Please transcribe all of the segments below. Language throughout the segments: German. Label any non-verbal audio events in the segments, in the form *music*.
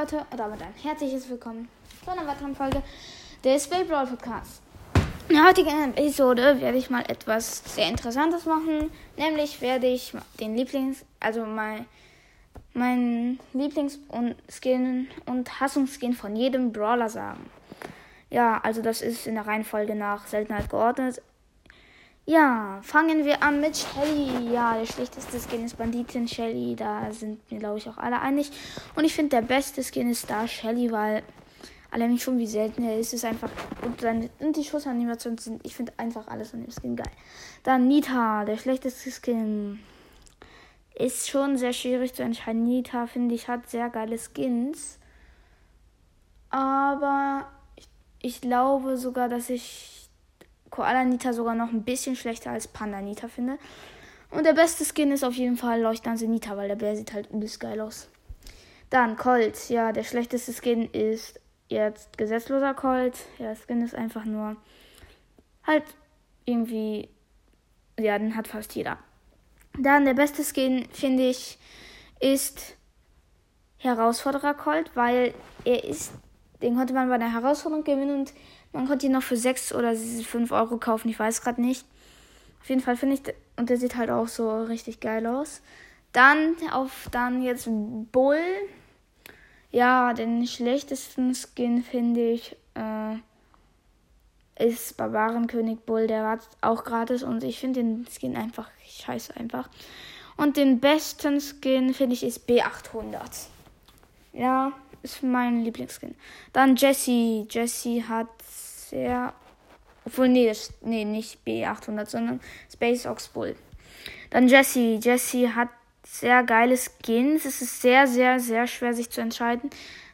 Leute und damit ein herzliches Willkommen zu einer weiteren Folge des Brawl Podcasts. In der heutigen Episode werde ich mal etwas sehr Interessantes machen, nämlich werde ich den Lieblings, also mein, mein Lieblings-Skin und Hassungsskin von jedem Brawler sagen. Ja, also das ist in der Reihenfolge nach Seltenheit geordnet. Ja, fangen wir an mit Shelly. Ja, der schlechteste Skin ist Banditin Shelly. Da sind wir, glaube ich, auch alle einig. Und ich finde, der beste Skin ist da Shelly, weil allein schon wie selten er ist, ist einfach. Und, seine, und die Schussanimationen sind, ich finde einfach alles an dem Skin geil. Dann Nita, der schlechteste Skin. Ist schon sehr schwierig zu entscheiden. Nita, finde ich, hat sehr geile Skins. Aber ich, ich glaube sogar, dass ich Koala Nita sogar noch ein bisschen schlechter als Panda Nita finde. Und der beste Skin ist auf jeden Fall Leuchtnase Nita, weil der Bär sieht halt übelst geil aus. Dann Colt. Ja, der schlechteste Skin ist jetzt gesetzloser Colt. Ja, Skin ist einfach nur halt irgendwie. Ja, den hat fast jeder. Dann der beste Skin, finde ich, ist Herausforderer Colt, weil er ist. Den konnte man bei der Herausforderung gewinnen und man konnte ihn noch für 6 oder 5 Euro kaufen, ich weiß gerade nicht. Auf jeden Fall finde ich, und der sieht halt auch so richtig geil aus. Dann auf dann jetzt Bull. Ja, den schlechtesten Skin finde ich äh, ist Barbarenkönig Bull. Der war auch gratis und ich finde den Skin einfach scheiße einfach. Und den besten Skin finde ich ist B800. Ja, ist mein Lieblingsskin. Dann Jessie. Jessie hat sehr. Obwohl, nee, das, nee, nicht B800, sondern Space Ox Bull. Dann Jessie. Jessie hat sehr geile Skins. Es ist sehr, sehr, sehr schwer, sich zu entscheiden.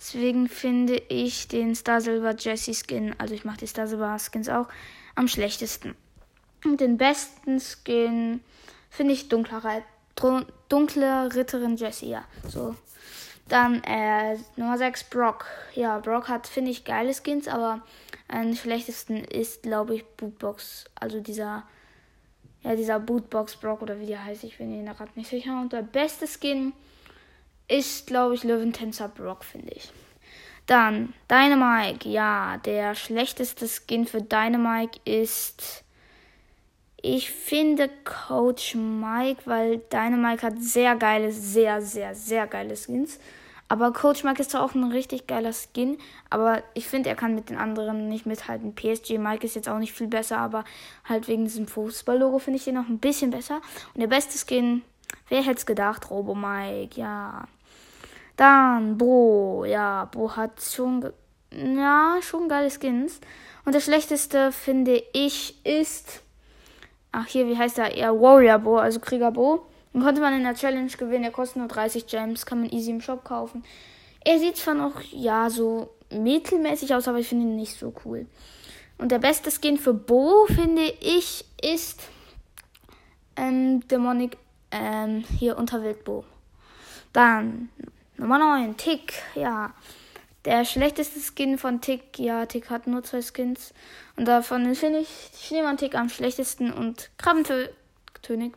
Deswegen finde ich den Star Silver Jessie Skin, also ich mache die Star Silver Skins auch, am schlechtesten. Und den besten Skin finde ich dunkler, dunkle Ritterin Jessie, ja. So dann äh, Nummer 6 Brock. Ja, Brock hat, finde ich, geile Skins, aber am schlechtesten ist, glaube ich, Bootbox. Also dieser, ja, dieser Bootbox Brock oder wie der heißt, ich bin mir gerade nicht sicher. Und der beste Skin ist, glaube ich, Löwentänzer Brock, finde ich. Dann Dynamike. Ja, der schlechteste Skin für Dynamike ist. Ich finde Coach Mike, weil Dynamike hat sehr geile, sehr, sehr, sehr geile Skins. Aber Coach Mike ist zwar auch ein richtig geiler Skin, aber ich finde, er kann mit den anderen nicht mithalten. PSG Mike ist jetzt auch nicht viel besser, aber halt wegen diesem Fußball-Logo finde ich den noch ein bisschen besser. Und der beste Skin, wer hätte es gedacht? Robo Mike, ja. Dann Bo, ja, Bo hat schon, ja, schon geile Skins. Und der schlechteste, finde ich, ist, ach hier, wie heißt er? Ja, Warrior Bo, also Krieger Bo. Den konnte man in der Challenge gewinnen. Er kostet nur 30 Gems. Kann man easy im Shop kaufen. Er sieht zwar noch, ja, so mittelmäßig aus, aber ich finde ihn nicht so cool. Und der beste Skin für Bo, finde ich, ist ähm, Demonic, ähm, hier Unterwelt Bo. Dann Nummer 9, Tick, ja. Der schlechteste Skin von Tick, ja, Tick hat nur zwei Skins. Und davon finde ich Schneemann-Tick am schlechtesten und Krabbentönig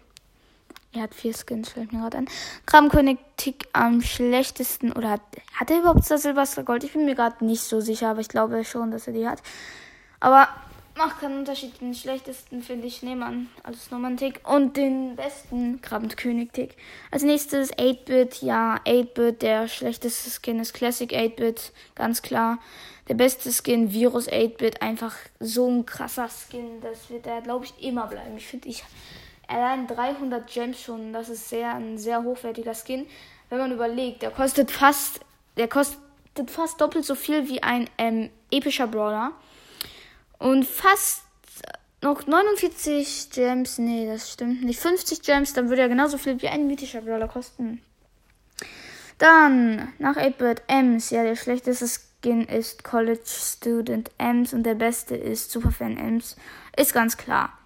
er hat vier Skins, fällt mir gerade an. Krabbenkönig Tick am schlechtesten. Oder hat, hat er überhaupt das Silvester Gold? Ich bin mir gerade nicht so sicher, aber ich glaube schon, dass er die hat. Aber macht keinen Unterschied. Den schlechtesten finde ich Schneemann als Nummern Tick. Und den besten Krabbenkönig Tick. Als nächstes 8-Bit. Ja, 8-Bit. Der schlechteste Skin ist Classic 8-Bit. Ganz klar. Der beste Skin Virus 8-Bit. Einfach so ein krasser Skin. Das wird er, glaube ich, immer bleiben. Ich finde, ich allein 300 Gems schon. Das ist sehr ein sehr hochwertiger Skin. Wenn man überlegt, der kostet fast, der kostet fast doppelt so viel wie ein ähm, epischer Brawler und fast noch 49 Gems. Nee, das stimmt nicht. 50 Gems, dann würde er genauso viel wie ein mythischer Brawler kosten. Dann nach 8-Bit Ems. Ja, der schlechteste Skin ist College Student Ems und der beste ist Superfan Ems. Ist ganz klar.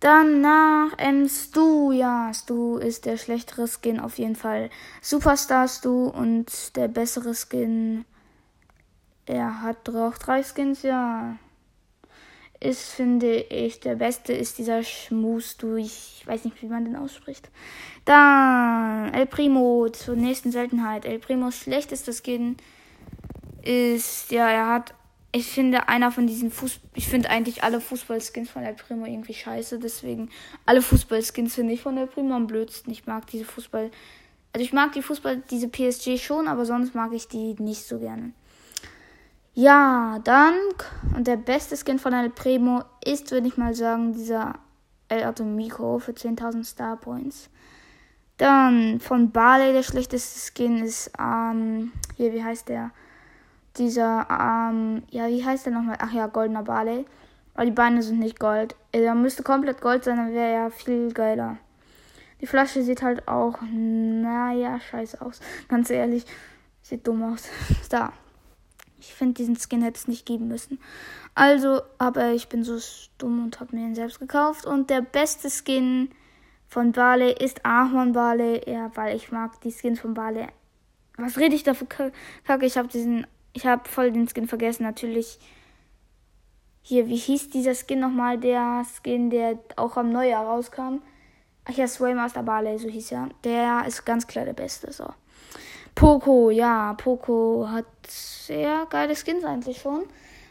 Dann nach ähm, Stu. Ja, Stu ist der schlechtere Skin auf jeden Fall. Superstar Stu und der bessere Skin. Er hat auch drei Skins, ja. Ist, finde ich, der beste ist dieser Schmus Stu. Ich weiß nicht, wie man den ausspricht. Dann El Primo zur nächsten Seltenheit. El Primos schlechtester Skin ist, ja, er hat, ich finde, einer von diesen Fuß, ich finde eigentlich alle Fußballskins von El Primo irgendwie scheiße, deswegen alle Fußballskins finde ich von El Primo am blödsten. Ich mag diese Fußball, also ich mag die Fußball, diese PSG schon, aber sonst mag ich die nicht so gerne. Ja, dann, und der beste Skin von El Primo ist, würde ich mal sagen, dieser El Atomico für 10.000 Star Points. Dann von Barley der schlechteste Skin ist, ähm, hier, wie heißt der? Dieser, ähm, ja, wie heißt der nochmal? Ach ja, goldener Barley. Aber die Beine sind nicht gold. Er müsste komplett gold sein, dann wäre er viel geiler. Die Flasche sieht halt auch, naja, scheiße aus. Ganz ehrlich, sieht dumm aus. *laughs* da. Ich finde, diesen Skin hätte es nicht geben müssen. Also, aber ich bin so dumm und habe mir ihn selbst gekauft. Und der beste Skin von Barley ist Ahorn Barley. Ja, weil ich mag die Skins von Barley. Was rede ich da für Kacke? Ich habe diesen, ich habe voll den Skin vergessen. Natürlich. Hier, wie hieß dieser Skin nochmal? Der Skin, der auch am Neujahr rauskam. Ach ja, Swaymaster Barley, so hieß er. Der ist ganz klar der Beste. So. Poco, ja, Poco hat sehr geile Skins eigentlich schon.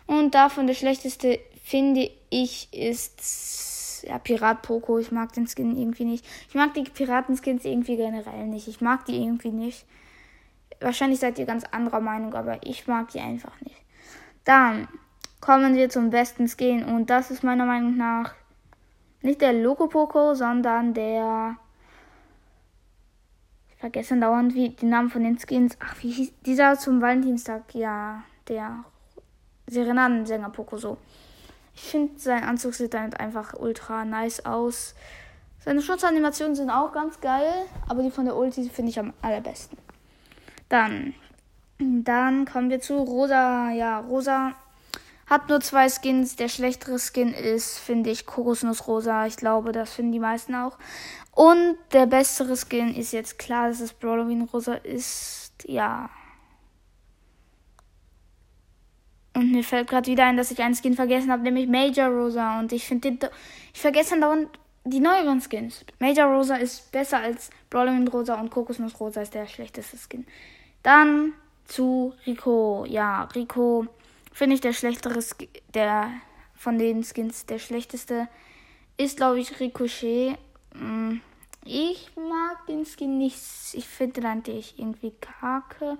Und davon der schlechteste, finde ich, ist ja, Pirat Poco. Ich mag den Skin irgendwie nicht. Ich mag die Piratenskins irgendwie generell nicht. Ich mag die irgendwie nicht. Wahrscheinlich seid ihr ganz anderer Meinung, aber ich mag die einfach nicht. Dann kommen wir zum besten Skin und das ist meiner Meinung nach nicht der Loco Poco, sondern der vergesse dauernd wie die Namen von den Skins. Ach, wie hieß dieser zum Valentinstag? Ja, der Serenadensänger Pokoso. Ich finde, sein Anzug sieht dann einfach ultra nice aus. Seine Schutzanimationen sind auch ganz geil, aber die von der Ulti finde ich am allerbesten. Dann, dann kommen wir zu Rosa. Ja, Rosa hat nur zwei Skins. Der schlechtere Skin ist, finde ich, Kokosnuss Rosa. Ich glaube, das finden die meisten auch. Und der bessere Skin ist jetzt klar, dass es Brawloween Rosa ist. Ja. Und mir fällt gerade wieder ein, dass ich einen Skin vergessen habe, nämlich Major Rosa. Und ich finde den. Ich vergesse dann dauernd die neueren Skins. Major Rosa ist besser als Brawloween Rosa und Kokosnuss Rosa ist der schlechteste Skin. Dann zu Rico. Ja, Rico finde ich der schlechtere Skin, der von den Skins der schlechteste ist, glaube ich, Ricochet. Mm, ich mag den Skin nicht. Ich finde den eigentlich irgendwie kacke.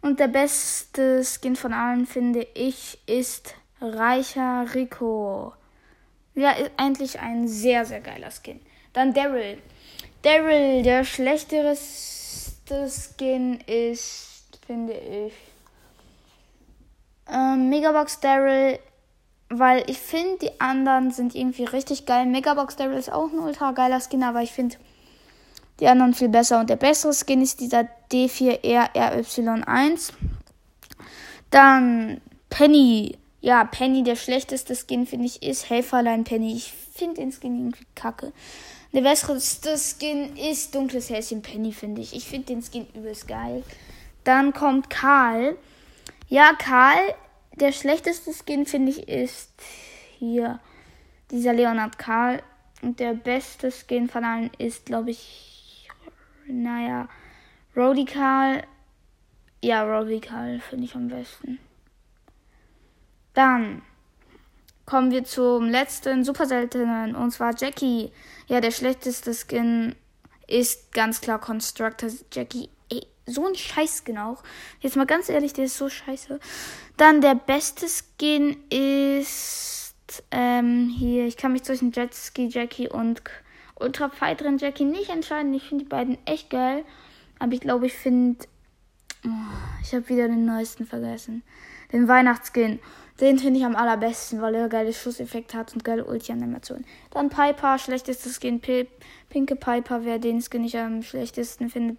Und der beste Skin von allen, finde ich, ist Reicher Rico. Ja, ist eigentlich ein sehr, sehr geiler Skin. Dann Daryl. Daryl, der schlechtere Skin ist, finde ich, ähm, Megabox Daryl weil ich finde, die anderen sind irgendwie richtig geil. Megabox Daryl ist auch ein ultra geiler Skin, aber ich finde die anderen viel besser. Und der bessere Skin ist dieser D4RRY1. Dann Penny. Ja, Penny, der schlechteste Skin, finde ich, ist Helferlein Penny. Ich finde den Skin irgendwie kacke. Der bessere Skin ist dunkles Häschen Penny, finde ich. Ich finde den Skin übelst geil. Dann kommt Karl. Ja, Karl der schlechteste Skin, finde ich, ist hier dieser Leonard Karl. Und der beste Skin von allen ist, glaube ich, naja, Rody Karl. Ja, Rody Karl finde ich am besten. Dann kommen wir zum letzten super seltenen und zwar Jackie. Ja, der schlechteste Skin ist ganz klar Constructor Jackie so ein Scheißskin auch. Jetzt mal ganz ehrlich, der ist so scheiße. Dann der beste Skin ist ähm, hier. Ich kann mich zwischen Jetski Jackie und Ultra Fighterin Jackie nicht entscheiden. Ich finde die beiden echt geil. Aber ich glaube, ich finde. Oh, ich habe wieder den neuesten vergessen. Den Weihnachtsskin. Den finde ich am allerbesten, weil er geile Schusseffekt hat und geile Ulti-Animationen. Dann Piper, schlechtestes Skin. Pinke Piper, wer den Skin nicht am schlechtesten findet,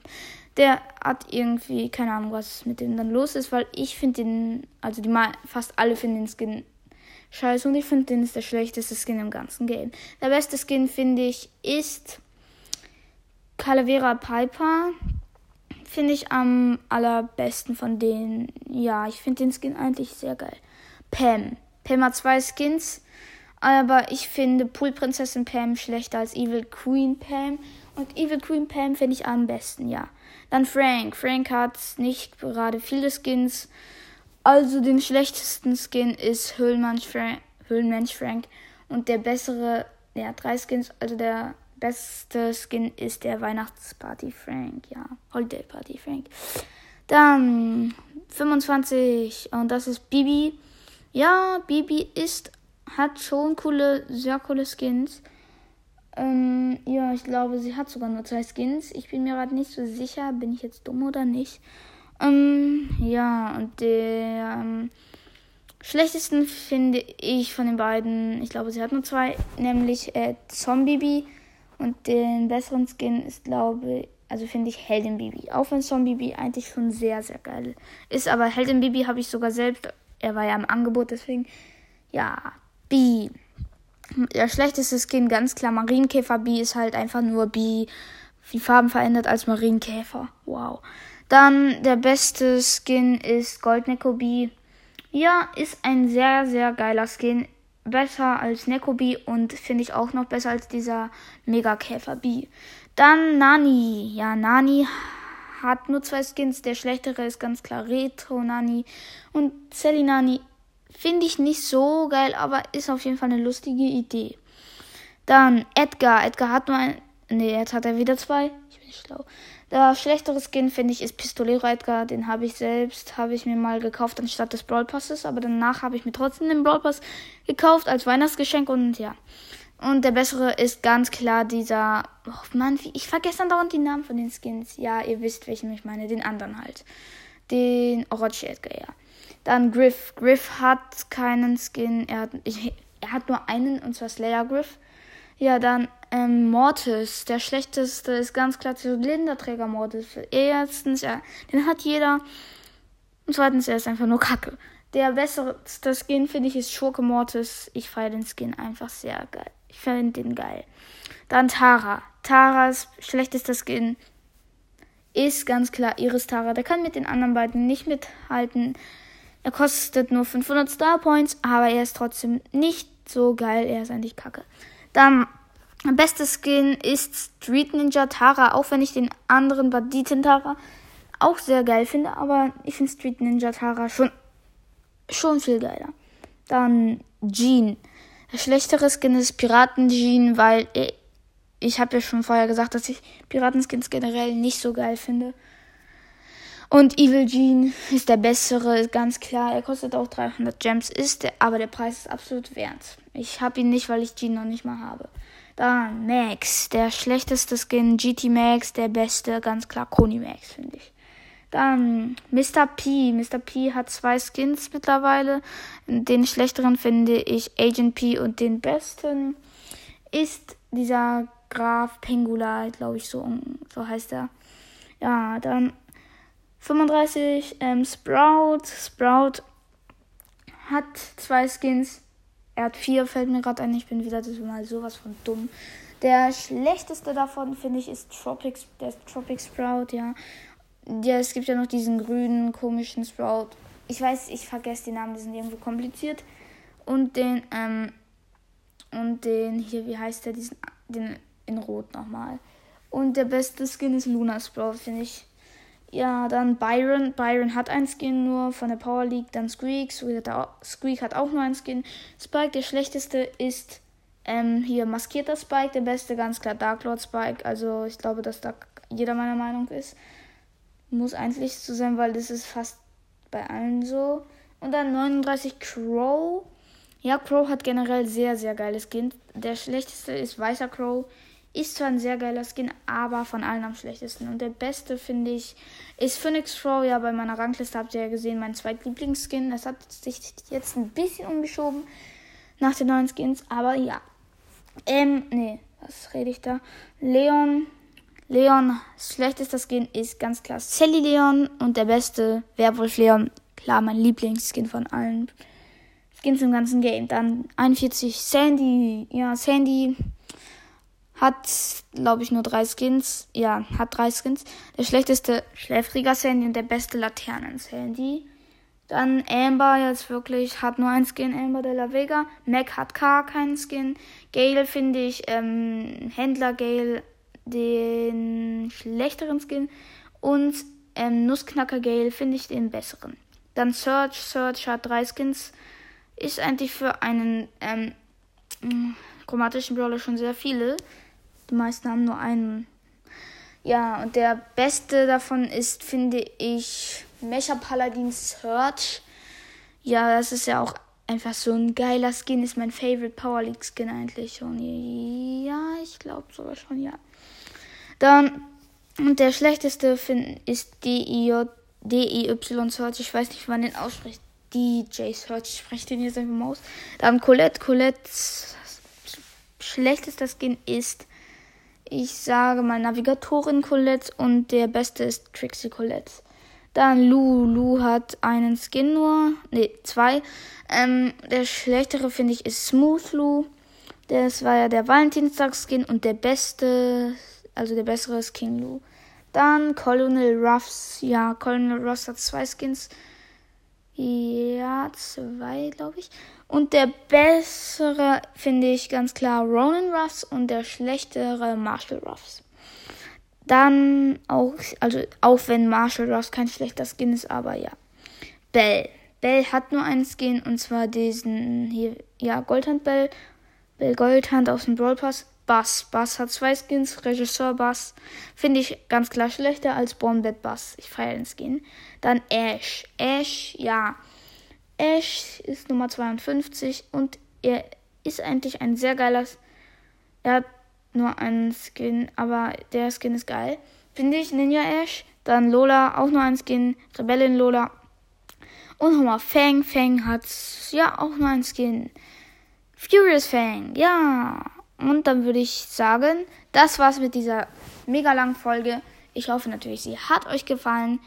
der hat irgendwie, keine Ahnung, was mit dem dann los ist, weil ich finde den, also die fast alle finden den Skin scheiße und ich finde den ist der schlechteste Skin im ganzen Game. Der beste Skin, finde ich, ist Calavera Piper. Finde ich am allerbesten von denen. Ja, ich finde den Skin eigentlich sehr geil. Pam. Pam hat zwei Skins, aber ich finde Poolprinzessin Pam schlechter als Evil Queen Pam. Und Evil Queen Pam finde ich am besten, ja. Dann Frank. Frank hat nicht gerade viele Skins. Also den schlechtesten Skin ist Höhlenmensch Frank, Höhlenmensch Frank und der bessere, hat drei Skins, also der beste Skin ist der Weihnachtsparty Frank, ja, Holiday Party Frank. Dann 25 und das ist Bibi. Ja, Bibi ist hat schon coole, sehr coole Skins. Ähm, ja, ich glaube, sie hat sogar nur zwei Skins. Ich bin mir gerade nicht so sicher, bin ich jetzt dumm oder nicht. Ähm, ja, und der ähm, schlechtesten finde ich von den beiden, ich glaube, sie hat nur zwei, nämlich äh, Zombie und den besseren Skin ist, glaube ich, also finde ich Heldenbibi. Auch wenn Zombie eigentlich schon sehr, sehr geil ist. Aber Heldenbibi habe ich sogar selbst. Er war ja im Angebot, deswegen. Ja, B. Der schlechteste Skin, ganz klar, Marienkäfer B ist halt einfach nur B. Die Farben verändert als Marienkäfer. Wow. Dann der beste Skin ist Goldneko B. Ja, ist ein sehr, sehr geiler Skin. Besser als Neko B und finde ich auch noch besser als dieser Megakäfer B. Dann Nani. Ja, Nani hat nur zwei Skins. Der schlechtere ist ganz klar Retro Nani. Und Sally Nani finde ich nicht so geil, aber ist auf jeden Fall eine lustige Idee. Dann Edgar. Edgar hat nur ein. Ne, jetzt hat er wieder zwei. Ich bin schlau. Der schlechtere Skin, finde ich, ist Pistolero Edgar. Den habe ich selbst, habe ich mir mal gekauft anstatt des Brawl Passes. Aber danach habe ich mir trotzdem den Brawl Pass gekauft als Weihnachtsgeschenk. Und ja. Und der bessere ist ganz klar dieser. Oh Mann, ich vergesse dann dauernd die Namen von den Skins. Ja, ihr wisst, welchen ich meine. Den anderen halt. Den Orochi Edgar, ja. Dann Griff. Griff hat keinen Skin. Er hat, ich, er hat nur einen, und zwar Slayer Griff. Ja, dann ähm, Mortis. Der schlechteste ist ganz klar Zylinderträger Mortis. Erstens, ja, den hat jeder. Und zweitens, er ist einfach nur Kacke. Der bessere Skin, finde ich, ist Schurke Mortis. Ich feiere den Skin einfach sehr geil. Ich finde den geil. Dann Tara. Taras schlechtester Skin ist ganz klar Iris Tara. Der kann mit den anderen beiden nicht mithalten. Er kostet nur 500 Star Points, aber er ist trotzdem nicht so geil. Er ist eigentlich kacke. Dann beste Skin ist Street Ninja Tara, auch wenn ich den anderen Banditen Tara auch sehr geil finde, aber ich finde Street Ninja Tara schon, schon viel geiler. Dann Jean. Der schlechtere Skin ist Piraten Jean, weil ich, ich habe ja schon vorher gesagt, dass ich Piratenskins generell nicht so geil finde. Und Evil Jean ist der bessere, ganz klar. Er kostet auch 300 Gems, ist der, aber der Preis ist absolut wert. Ich habe ihn nicht, weil ich Jean noch nicht mal habe. Dann Max, der schlechteste Skin, GT Max, der beste, ganz klar Koni Max, finde ich. Dann Mr. P. Mr. P hat zwei Skins mittlerweile. Den schlechteren finde ich Agent P und den besten ist dieser Graf Pengula, glaube ich, so, so heißt er. Ja, dann 35 ähm, Sprout. Sprout hat zwei Skins. Er hat vier, fällt mir gerade ein. Ich bin wieder mal sowas von dumm. Der schlechteste davon, finde ich, ist Tropic, der Tropic Sprout, ja. Ja, es gibt ja noch diesen grünen, komischen Sprout. Ich weiß, ich vergesse die Namen, die sind irgendwo kompliziert. Und den, ähm, und den hier, wie heißt der, diesen, den in Rot nochmal. Und der beste Skin ist Luna Sprout, finde ich. Ja, dann Byron. Byron hat ein Skin nur von der Power League. Dann Squeak. Squeak hat auch, nur ein Skin. Spike, der schlechteste, ist ähm, hier maskierter Spike. Der beste, ganz klar Dark Lord Spike. Also ich glaube, dass da jeder meiner Meinung ist. Muss eigentlich so sein, weil das ist fast bei allen so. Und dann 39 Crow. Ja, Crow hat generell sehr, sehr geiles Skin. Der schlechteste ist weißer Crow. Ist zwar ein sehr geiler Skin, aber von allen am schlechtesten. Und der beste, finde ich, ist Phoenix Crow. Ja, bei meiner Rangliste habt ihr ja gesehen, mein zweitlieblingsskin. Das hat sich jetzt ein bisschen umgeschoben nach den neuen Skins. Aber ja. Ähm, nee, was rede ich da? Leon. Leon, schlechtester Skin ist ganz klar Sally Leon. Und der beste Werwolf Leon. Klar, mein Lieblingsskin von allen Skins im ganzen Game. Dann 41 Sandy. Ja, Sandy hat, glaube ich, nur drei Skins. Ja, hat drei Skins. Der schlechteste schläfriger Sandy und der beste Laternen-Sandy. Dann Amber jetzt wirklich hat nur ein Skin, Amber de la Vega. Mac hat gar keinen Skin. Gale finde ich, ähm, Händler Gale den schlechteren Skin. Und ähm, Nussknacker Gale finde ich den besseren. Dann Search. Search hat drei Skins. Ist eigentlich für einen ähm, chromatischen Brawler schon sehr viele. Die meisten haben nur einen. Ja, und der beste davon ist, finde ich, Mecha Paladin Search. Ja, das ist ja auch einfach so ein geiler Skin. Ist mein Favorite Power League Skin eigentlich schon. Ja, ich glaube sogar schon, ja. Dann, und der schlechteste find, ist DIY Search. Ich weiß nicht, wie man den ausspricht. DJ Search. Ich spreche den jetzt einfach mal aus. Dann Colette. Colette. Schlechtester Skin ist, ich sage mal, Navigatorin Colette. Und der beste ist Trixie Colette. Dann Lu. Lu hat einen Skin nur. Ne, zwei. Ähm, der schlechtere, finde ich, ist Smooth Lu. Das war ja der Valentinstag-Skin und der beste, also der bessere ist King Lu. Dann Colonel Ruffs. Ja, Colonel Ruffs hat zwei Skins. Ja, zwei, glaube ich. Und der bessere finde ich ganz klar Ronan Ruffs und der schlechtere Marshall Ruffs. Dann auch, also auch wenn Marshall Ross kein schlechter Skin ist, aber ja. Bell. Bell hat nur einen Skin und zwar diesen hier, ja, Goldhand Bell. Bell Goldhand aus dem Brawl Pass. Bass. Bass hat zwei Skins. Regisseur Bass. Finde ich ganz klar schlechter als Bombet Bass. Ich feiere den Skin. Dann Ash. Ash, ja. Ash ist Nummer 52 und er ist eigentlich ein sehr geiler. Er hat nur ein Skin, aber der Skin ist geil. Finde ich, Ninja Ash. Dann Lola, auch nur ein Skin. Rebellin Lola. Und nochmal Fang. Fang hat ja auch nur ein Skin. Furious Fang, ja. Und dann würde ich sagen, das war's mit dieser mega langen Folge. Ich hoffe natürlich, sie hat euch gefallen.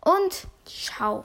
Und ciao.